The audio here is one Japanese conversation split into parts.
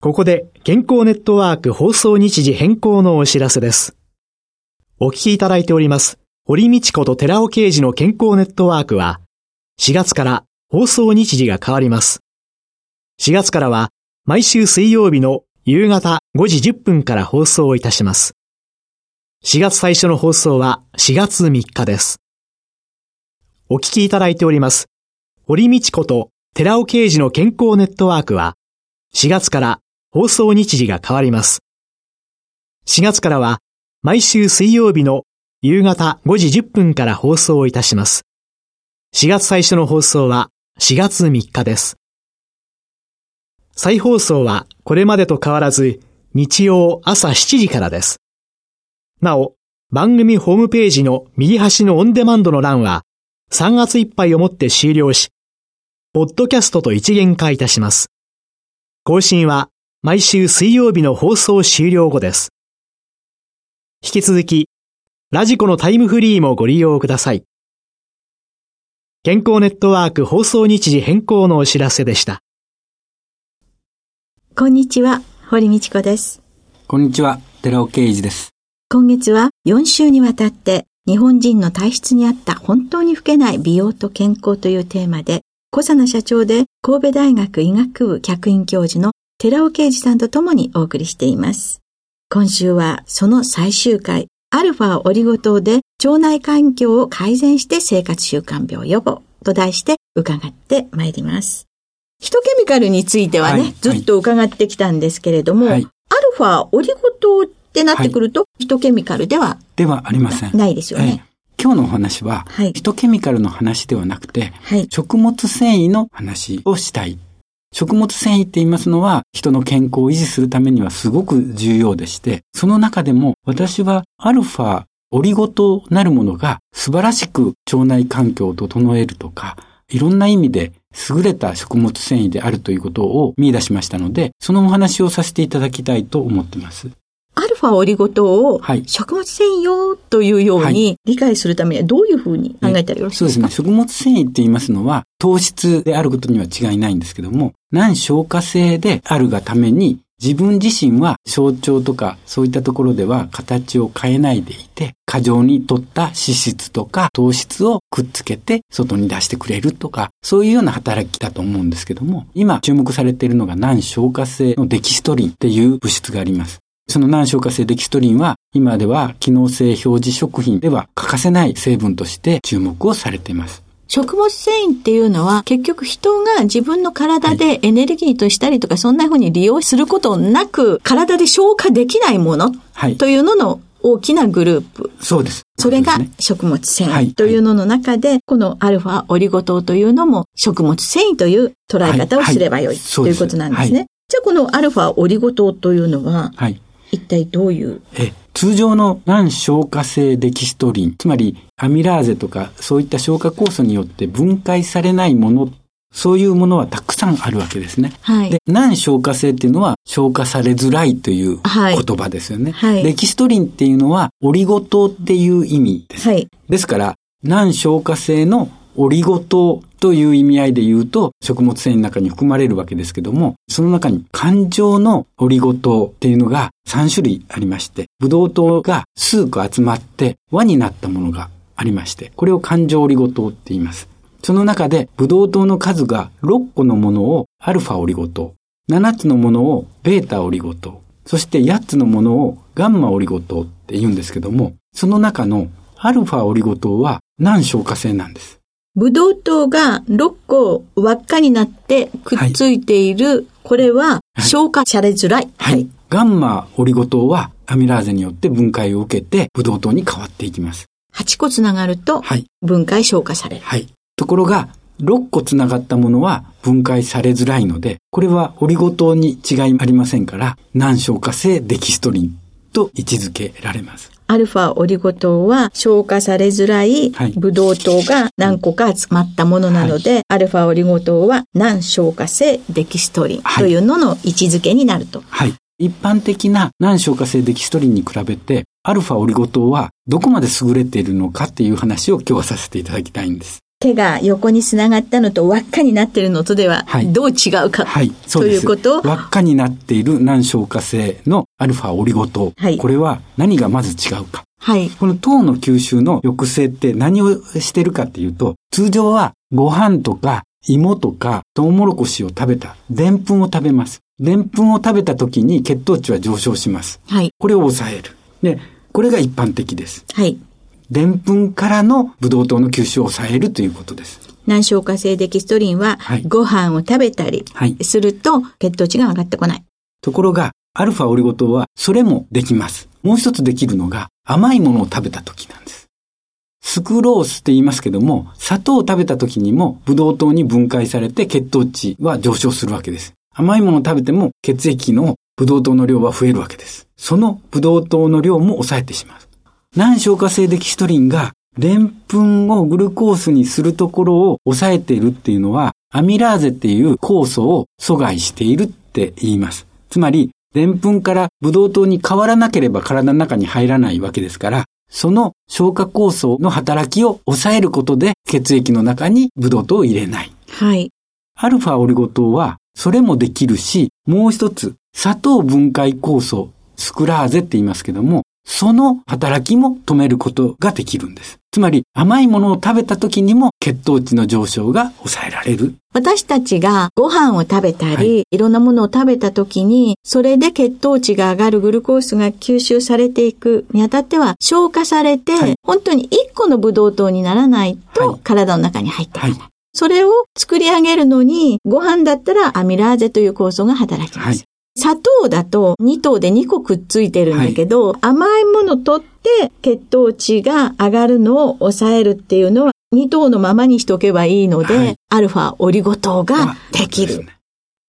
ここで健康ネットワーク放送日時変更のお知らせです。お聞きいただいております堀道子と寺尾啓二の健康ネットワークは4月から放送日時が変わります。4月からは毎週水曜日の夕方5時10分から放送をいたします。4月最初の放送は4月3日です。お聞きいただいております、堀道子と寺尾啓二の健康ネットワークは、4月から放送日時が変わります。4月からは、毎週水曜日の夕方5時10分から放送をいたします。4月最初の放送は4月3日です。再放送はこれまでと変わらず、日曜朝7時からです。なお、番組ホームページの右端のオンデマンドの欄は3月いっぱいをもって終了し、ポッドキャストと一元化いたします。更新は毎週水曜日の放送終了後です。引き続き、ラジコのタイムフリーもご利用ください。健康ネットワーク放送日時変更のお知らせでした。こんにちは、堀道子です。こんにちは、寺尾啓二です。今月は4週にわたって日本人の体質に合った本当に老けない美容と健康というテーマで、小佐奈社長で神戸大学医学部客員教授の寺尾啓二さんと共にお送りしています。今週はその最終回、アルファオリゴ糖で腸内環境を改善して生活習慣病予防と題して伺ってまいります。ヒトケミカルについてはね、はい、ずっと伺ってきたんですけれども、はい、アルファオリゴ糖ってなってくると、はい、ヒトケミカルではではありません。ないですよね。今日のお話は、はい、ヒトケミカルの話ではなくて、はい、食物繊維の話をしたい。食物繊維って言いますのは、人の健康を維持するためにはすごく重要でして、その中でも私はアルファ、オリゴとなるものが素晴らしく腸内環境を整えるとか、いろんな意味で優れた食物繊維であるということを見出しましたので、そのお話をさせていただきたいと思っています。アルファオリゴ糖を食物繊維用というように理解するためにはどういうふうに考えたらよろしいですか、そうですね。食物繊維って言いますのは糖質であることには違いないんですけども、難消化性であるがために自分自身は象徴とかそういったところでは形を変えないでいて、過剰に取った脂質とか糖質をくっつけて外に出してくれるとか、そういうような働きだと思うんですけども、今注目されているのが難消化性のデキストリンっていう物質があります。その難消化性デキストリンは今では機能性表示食品では欠かせない成分として注目をされています。食物繊維っていうのは結局人が自分の体でエネルギーとしたりとかそんな風に利用することなく体で消化できないものというのの大きなグループ。そうです。それが食物繊維というのの中で、このアルファオリゴ糖というのも食物繊維という捉え方をすればよいということなんですね。じゃあこのアルファオリゴ糖というのは、一体どういう？え通常の難消化性デキストリン、つまりアミラーゼとかそういった消化酵素によって分解されないもの、そういうものはたくさんあるわけですね。はい、で難消化性っていうのは消化されづらいという言葉ですよね。はいはい、デキストリンっていうのはオリゴ糖っていう意味です。はい、ですから、難消化性のオリゴ糖という意味合いで言うと、食物繊維の中に含まれるわけですけども、その中に感情のオリゴ糖っていうのが3種類ありまして、ブドウ糖が数個集まって輪になったものがありまして、これを感情オリゴ糖って言います。その中で、ブドウ糖の数が6個のものをアルファオリゴ糖、7つのものをベータオリゴ糖、そして8つのものをガンマオリゴ糖って言うんですけども、その中のアルファオリゴ糖は難消化性なんです。ブドウ糖が6個輪っかになってくっついている、はい、これは消化されづらい。はい。はい、ガンマオリゴ糖はアミラーゼによって分解を受けてブドウ糖に変わっていきます。8個つながると分解消化される。はい。ところが、6個つながったものは分解されづらいので、これはオリゴ糖に違いありませんから、難消化性デキストリンと位置づけられます。アルファオリゴ糖は消化されづらいブドウ糖が何個か集まったものなので、はい、アルファオリゴ糖は難消化性デキストリンというのの位置づけになると。はい。一般的な難消化性デキストリンに比べて、アルファオリゴ糖はどこまで優れているのかっていう話を今日はさせていただきたいんです。手が横につながったのと輪っかになっているのとではどう違うか、はい、ということ？輪っかになっている難消化性のアルファオリゴ糖、はい、これは何がまず違うか。はい、この糖の吸収の抑制って何をしてるかっていうと、通常はご飯とか芋とかトウモロコシを食べた、でんぷんを食べます。でんぷんを食べた時に血糖値は上昇します。はい。これを抑える。で、これが一般的です。はい。でんぷんからのブドウ糖の吸収を抑えるということです。難消化性デキストリンは、ご飯を食べたりすると血糖値が上がってこない。ところが、アルファオリゴ糖はそれもできます。もう一つできるのが甘いものを食べた時なんです。スクロースって言いますけども、砂糖を食べた時にもブドウ糖に分解されて血糖値は上昇するわけです。甘いものを食べても血液のブドウ糖の量は増えるわけです。そのブドウ糖の量も抑えてしまう。難消化性デキストリンが、でんぷんをグルコースにするところを抑えているっていうのは、アミラーゼっていう酵素を阻害しているって言います。つまり、でんぷんからブドウ糖に変わらなければ体の中に入らないわけですから、その消化酵素の働きを抑えることで血液の中にブドウ糖を入れない。はい。アルファオリゴ糖はそれもできるし、もう一つ、砂糖分解酵素、スクラーゼって言いますけども、その働きも止めることができるんです。つまり甘いものを食べた時にも血糖値の上昇が抑えられる。私たちがご飯を食べたり、はい、いろんなものを食べた時に、それで血糖値が上がるグルコースが吸収されていくにあたっては消化されて、はい、本当に1個のブドウ糖にならないと体の中に入ってこない。はいそれを作り上げるのに、ご飯だったらアミラーゼという酵素が働きます。砂糖だと2糖で2個くっついてるんだけど、はい、甘いもの取って血糖値が上がるのを抑えるっていうのは2糖のままにしておけばいいので、はい、アルファオリゴ糖ができる。ね、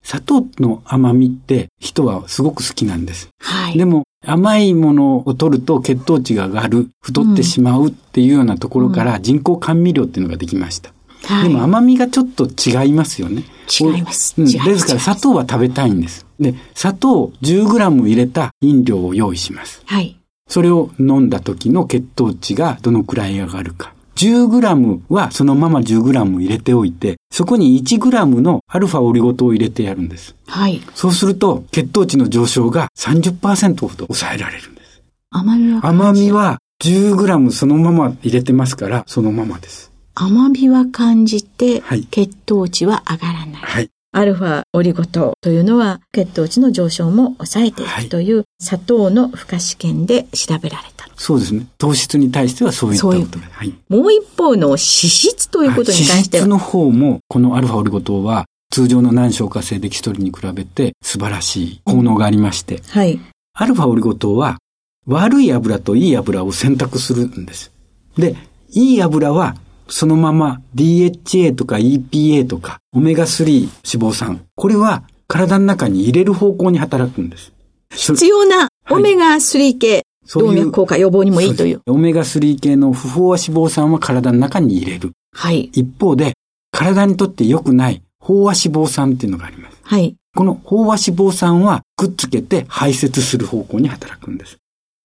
砂糖の甘みって人はすごく好きなんです。はい。でも甘いものを取ると血糖値が上がる、太ってしまうっていうようなところから人工甘味料っていうのができました。はい、でも甘みがちょっと違いますよね。違います。うん、ですから砂糖は食べたいんです。で、砂糖 10g 入れた飲料を用意します。はい。それを飲んだ時の血糖値がどのくらい上がるか。10g はそのまま 10g 入れておいて、そこに 1g のアルファオリゴ糖を入れてやるんです。はい。そうすると血糖値の上昇が30%ほど抑えられるんです。甘みは甘みは 10g そのまま入れてますから、そのままです。甘みは感じて、血糖値は上がらない。はい。アルファオリゴ糖というのは血糖値の上昇も抑えていくという砂糖の負荷試験で調べられた。そうですね。糖質に対してはそういったことで。はい、もう一方の脂質ということに関しては。脂質の方も、このアルファオリゴ糖は通常の難消化性デキストリンに比べて素晴らしい効能がありまして、はい。アルファオリゴ糖は悪い油といい油を選択するんです。で、いい油はそのまま DHA とか EPA とかオメガ3脂肪酸。これは体の中に入れる方向に働くんです。必要なオメガ3系、はい、動脈硬化予防にもいいという。オメガ3系の不飽和脂肪酸は体の中に入れる。はい。一方で、体にとって良くない飽和脂肪酸っていうのがあります。はい。この飽和脂肪酸はくっつけて排泄する方向に働くんです。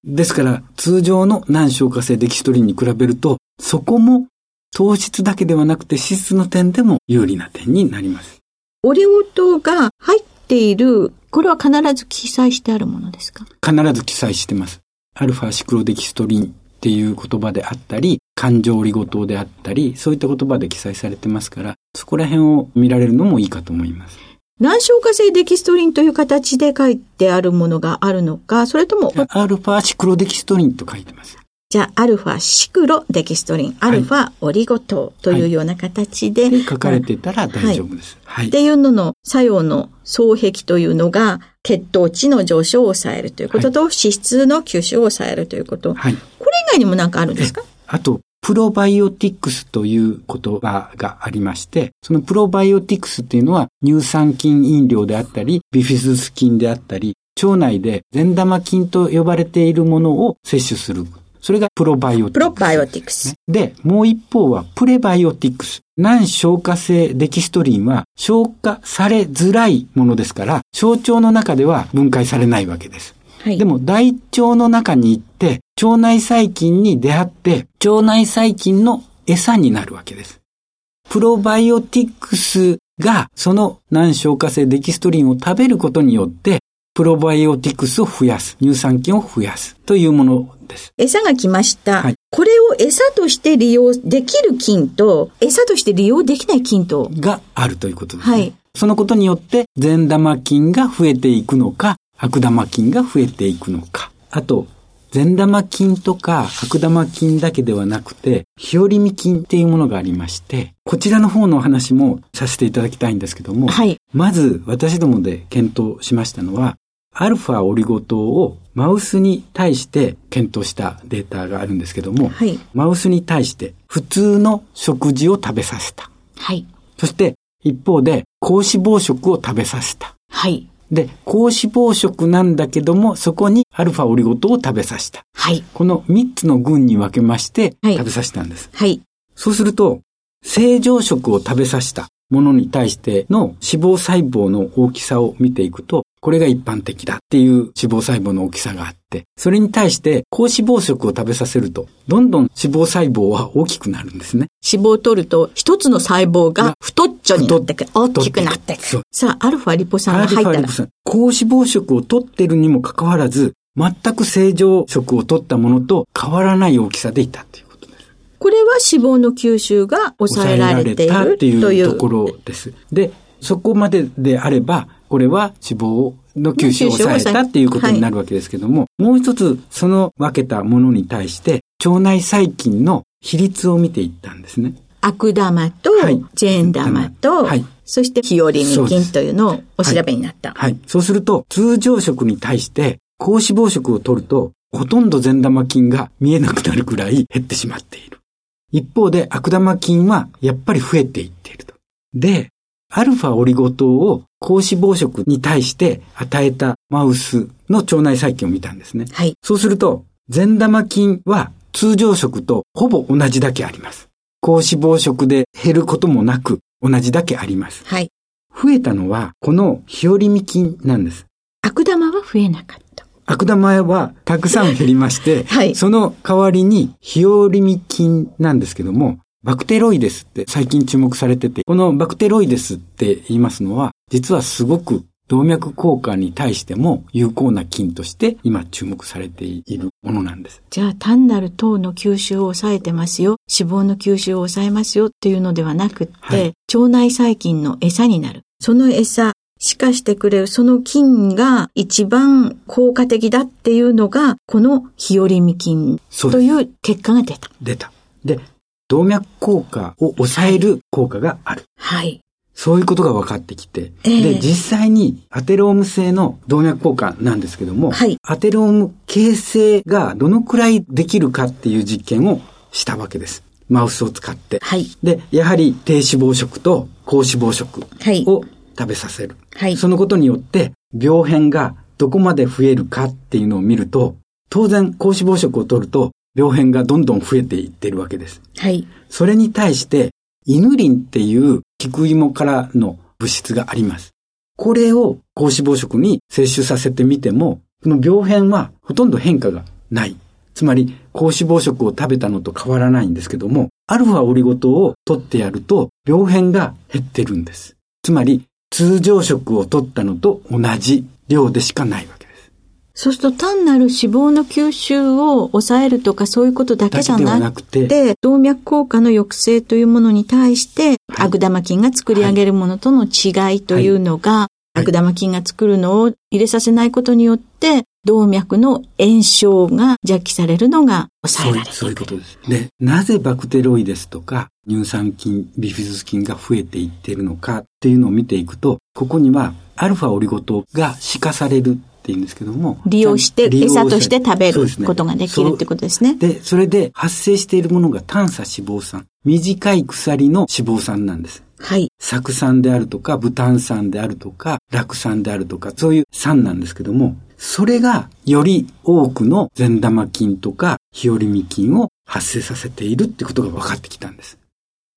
ですから、通常の難消化性デキストリンに比べると、そこも糖質だけではなくて脂質の点でも有利な点になります。オリゴ糖が入っている、これは必ず記載してあるものですか？必ず記載してます。アルファシクロデキストリンっていう言葉であったり、感情オリゴ糖であったり、そういった言葉で記載されてますから、そこら辺を見られるのもいいかと思います。難消化性デキストリンという形で書いてあるものがあるのか、それとも。アルファシクロデキストリンと書いてます。じゃあ、アルファシクロデキストリン、アルファオリゴ糖というような形で。はい、書かれてたら大丈夫です。はい。っていうのの作用の双璧というのが、血糖値の上昇を抑えるということと、脂質の吸収を抑えるということ。はい。これ以外にも何かあるんですか？あと、プロバイオティクスという言葉がありまして、そのプロバイオティクスっていうのは乳酸菌飲料であったり、ビフィズス菌であったり、腸内で善玉菌と呼ばれているものを摂取する。それがプロバイオティクス。プロバイオティクス。で、もう一方はプレバイオティクス。難消化性デキストリンは消化されづらいものですから、小腸の中では分解されないわけです。はい、でも大腸の中に行って、腸内細菌に出会って、腸内細菌の餌になるわけです。プロバイオティクスがその難消化性デキストリンを食べることによって、プロバイオティクスを増やす、乳酸菌を増やすというものです。餌が来ました。はい、これを餌として利用できる菌と、餌として利用できない菌と。があるということです、ね。はい。そのことによって、善玉菌が増えていくのか、悪玉菌が増えていくのか。あと、善玉菌とか悪玉菌だけではなくて、日和見菌っていうものがありまして、こちらの方のお話もさせていただきたいんですけども、はい、まず私どもで検討しましたのは、アルファオリゴ糖をマウスに対して検討したデータがあるんですけども、はい、マウスに対して普通の食事を食べさせた。はい。そして一方で高脂肪食を食べさせた。はい。で、高脂肪食なんだけども、そこにアルファオリゴ糖を食べさせた。はい。この3つの群に分けまして、食べさせたんです。はい。そうすると、正常食を食べさせたものに対しての脂肪細胞の大きさを見ていくと、これが一般的だっていう脂肪細胞の大きさがあって、それに対して高脂肪食を食べさせると、どんどん脂肪細胞は大きくなるんですね。脂肪を取ると、一つの細胞が太っちょになってくる。大きくなってくる。さあ、アルファリポ酸が入ったら。高脂肪食を取ってるにもかかわらず、全く正常食を取ったものと変わらない大きさでいたっていうことです。これは脂肪の吸収が抑えられているというところです。で、そこまでであれば、これは脂肪の吸収を抑えたっていうことになるわけですけども、はい、もう一つその分けたものに対して腸内細菌の比率を見ていったんですね。悪玉と、ジェーン玉と、はい、そして日和見菌というのをお調べになった。はい。はい、そうすると、通常食に対して高脂肪食を取ると、ほとんど善玉菌が見えなくなるくらい減ってしまっている。一方で悪玉菌はやっぱり増えていっていると。で、アルファオリゴ糖を高脂肪食に対して与えたマウスの腸内細菌を見たんですね。はい。そうすると、善玉菌は通常食とほぼ同じだけあります。高脂肪食で減ることもなく同じだけあります。はい。増えたのはこの日和見菌なんです。悪玉は増えなかった。悪玉はたくさん減りまして、はい、その代わりに日和見菌なんですけども、バクテロイデスって最近注目されてて、このバクテロイデスって言いますのは、実はすごく動脈硬化に対しても有効な菌として今注目されているものなんです。じゃあ単なる糖の吸収を抑えてますよ、脂肪の吸収を抑えますよっていうのではなくって、はい、腸内細菌の餌になる。その餌、しかしてくれるその菌が一番効果的だっていうのが、この日和見菌という結果が出た。出た。で、動脈硬化を抑える効果がある。はい。そういうことが分かってきて、えー、で、実際にアテローム性の動脈硬化なんですけども、はい、アテローム形成がどのくらいできるかっていう実験をしたわけです。マウスを使って。はい、で、やはり低脂肪食と高脂肪食を食べさせる。はい、そのことによって病変がどこまで増えるかっていうのを見ると、当然高脂肪食を取ると病変がどんどん増えていってるわけです。はい。それに対して、イヌリンっていう菊芋からの物質があります。これを高脂肪食に摂取させてみても、この病変はほとんど変化がない。つまり、高脂肪食を食べたのと変わらないんですけども、アルファオリゴ糖を取ってやると、病変が減ってるんです。つまり、通常食を取ったのと同じ量でしかないわけそうすると単なる脂肪の吸収を抑えるとかそういうことだけじゃなくて、動脈硬化の抑制というものに対して、悪玉菌が作り上げるものとの違いというのが、はい、悪玉菌が作るのを入れさせないことによって、動脈の炎症が邪気されるのが抑えられる。そういうことです。で、なぜバクテロイデスとか乳酸菌、ビフィズス菌が増えていっているのかっていうのを見ていくと、ここにはアルファオリゴ糖が死化されるっっていうんですけども。利用して、餌として食べることができるってことですね。で、それで発生しているものが炭鎖脂肪酸。短い鎖の脂肪酸なんです。はい。酢酸であるとか、ブタン酸であるとか、酪酸であるとか、そういう酸なんですけども、それがより多くの善玉菌とか日和見菌を発生させているってことが分かってきたんです。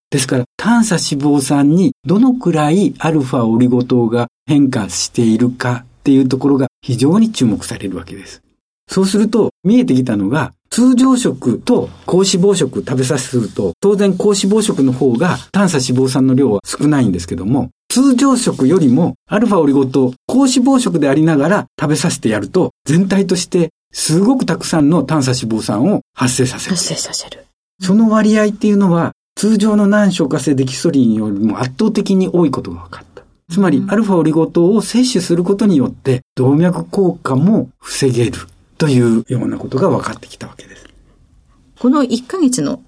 ですから、炭鎖脂肪酸にどのくらいアルファオリゴ糖が変化しているかっていうところが非常に注目されるわけです。そうすると、見えてきたのが、通常食と高脂肪食食べさせすると、当然高脂肪食の方が炭鎖脂肪酸の量は少ないんですけども、通常食よりもアルファオリゴ糖、高脂肪食でありながら食べさせてやると、全体としてすごくたくさんの炭鎖脂肪酸を発生させる。発生させる。その割合っていうのは、通常の難消化性デキストリンよりも圧倒的に多いことが分かった。つまり、アルファオリゴ糖を摂取することによって、動脈硬化も防げるというようなことが分かってきたわけです。この1ヶ月の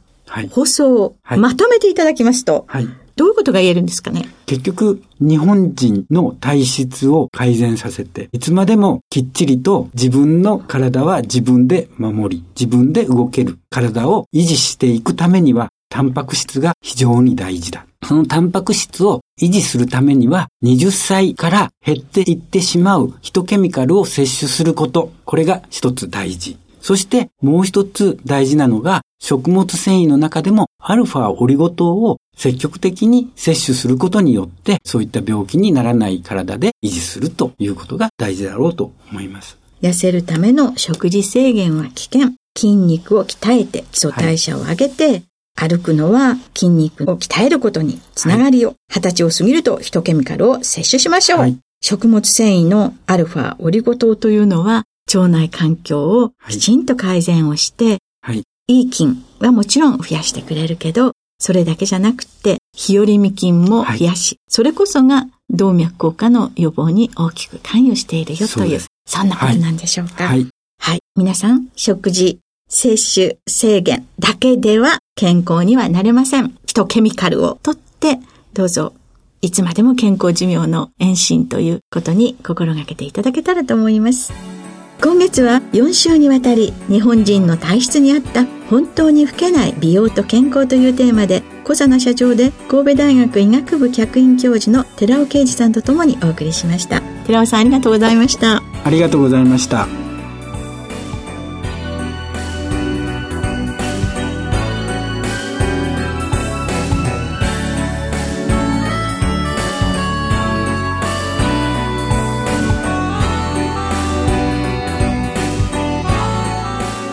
放送をまとめていただきますと、はい、どういうことが言えるんですかね？結局、日本人の体質を改善させて、いつまでもきっちりと自分の体は自分で守り、自分で動ける体を維持していくためには、タンパク質が非常に大事だ。そのタンパク質を維持するためには、20歳から減っていってしまうヒトケミカルを摂取すること。これが一つ大事。そしてもう一つ大事なのが、食物繊維の中でもアルファオリゴ糖を積極的に摂取することによって、そういった病気にならない体で維持するということが大事だろうと思います。痩せるための食事制限は危険。筋肉を鍛えて基礎代謝を上げて、はい歩くのは筋肉を鍛えることにつながりを、二、十、歳を過ぎるとヒトケミカルを摂取しましょう。はい、食物繊維のアルファオリゴ糖というのは腸内環境をきちんと改善をして、はい、いい菌はもちろん増やしてくれるけど、それだけじゃなくて、日和見菌も増やし、はい、それこそが動脈硬化の予防に大きく関与しているよという、そんなことなんでしょうか。はい。はい。皆さん、食事、摂取、制限だけでは健康にはなれません。ヒトケミカルをとって、どうぞ、いつまでも健康寿命の延伸ということに心がけていただけたらと思います。今月は4週にわたり日本人の体質に合った本当に老けない美容と健康というテーマで小佐奈社長で神戸大学医学部客員教授の寺尾啓二さんとともにお送りしました寺尾さんありがとうございましたありがとうございました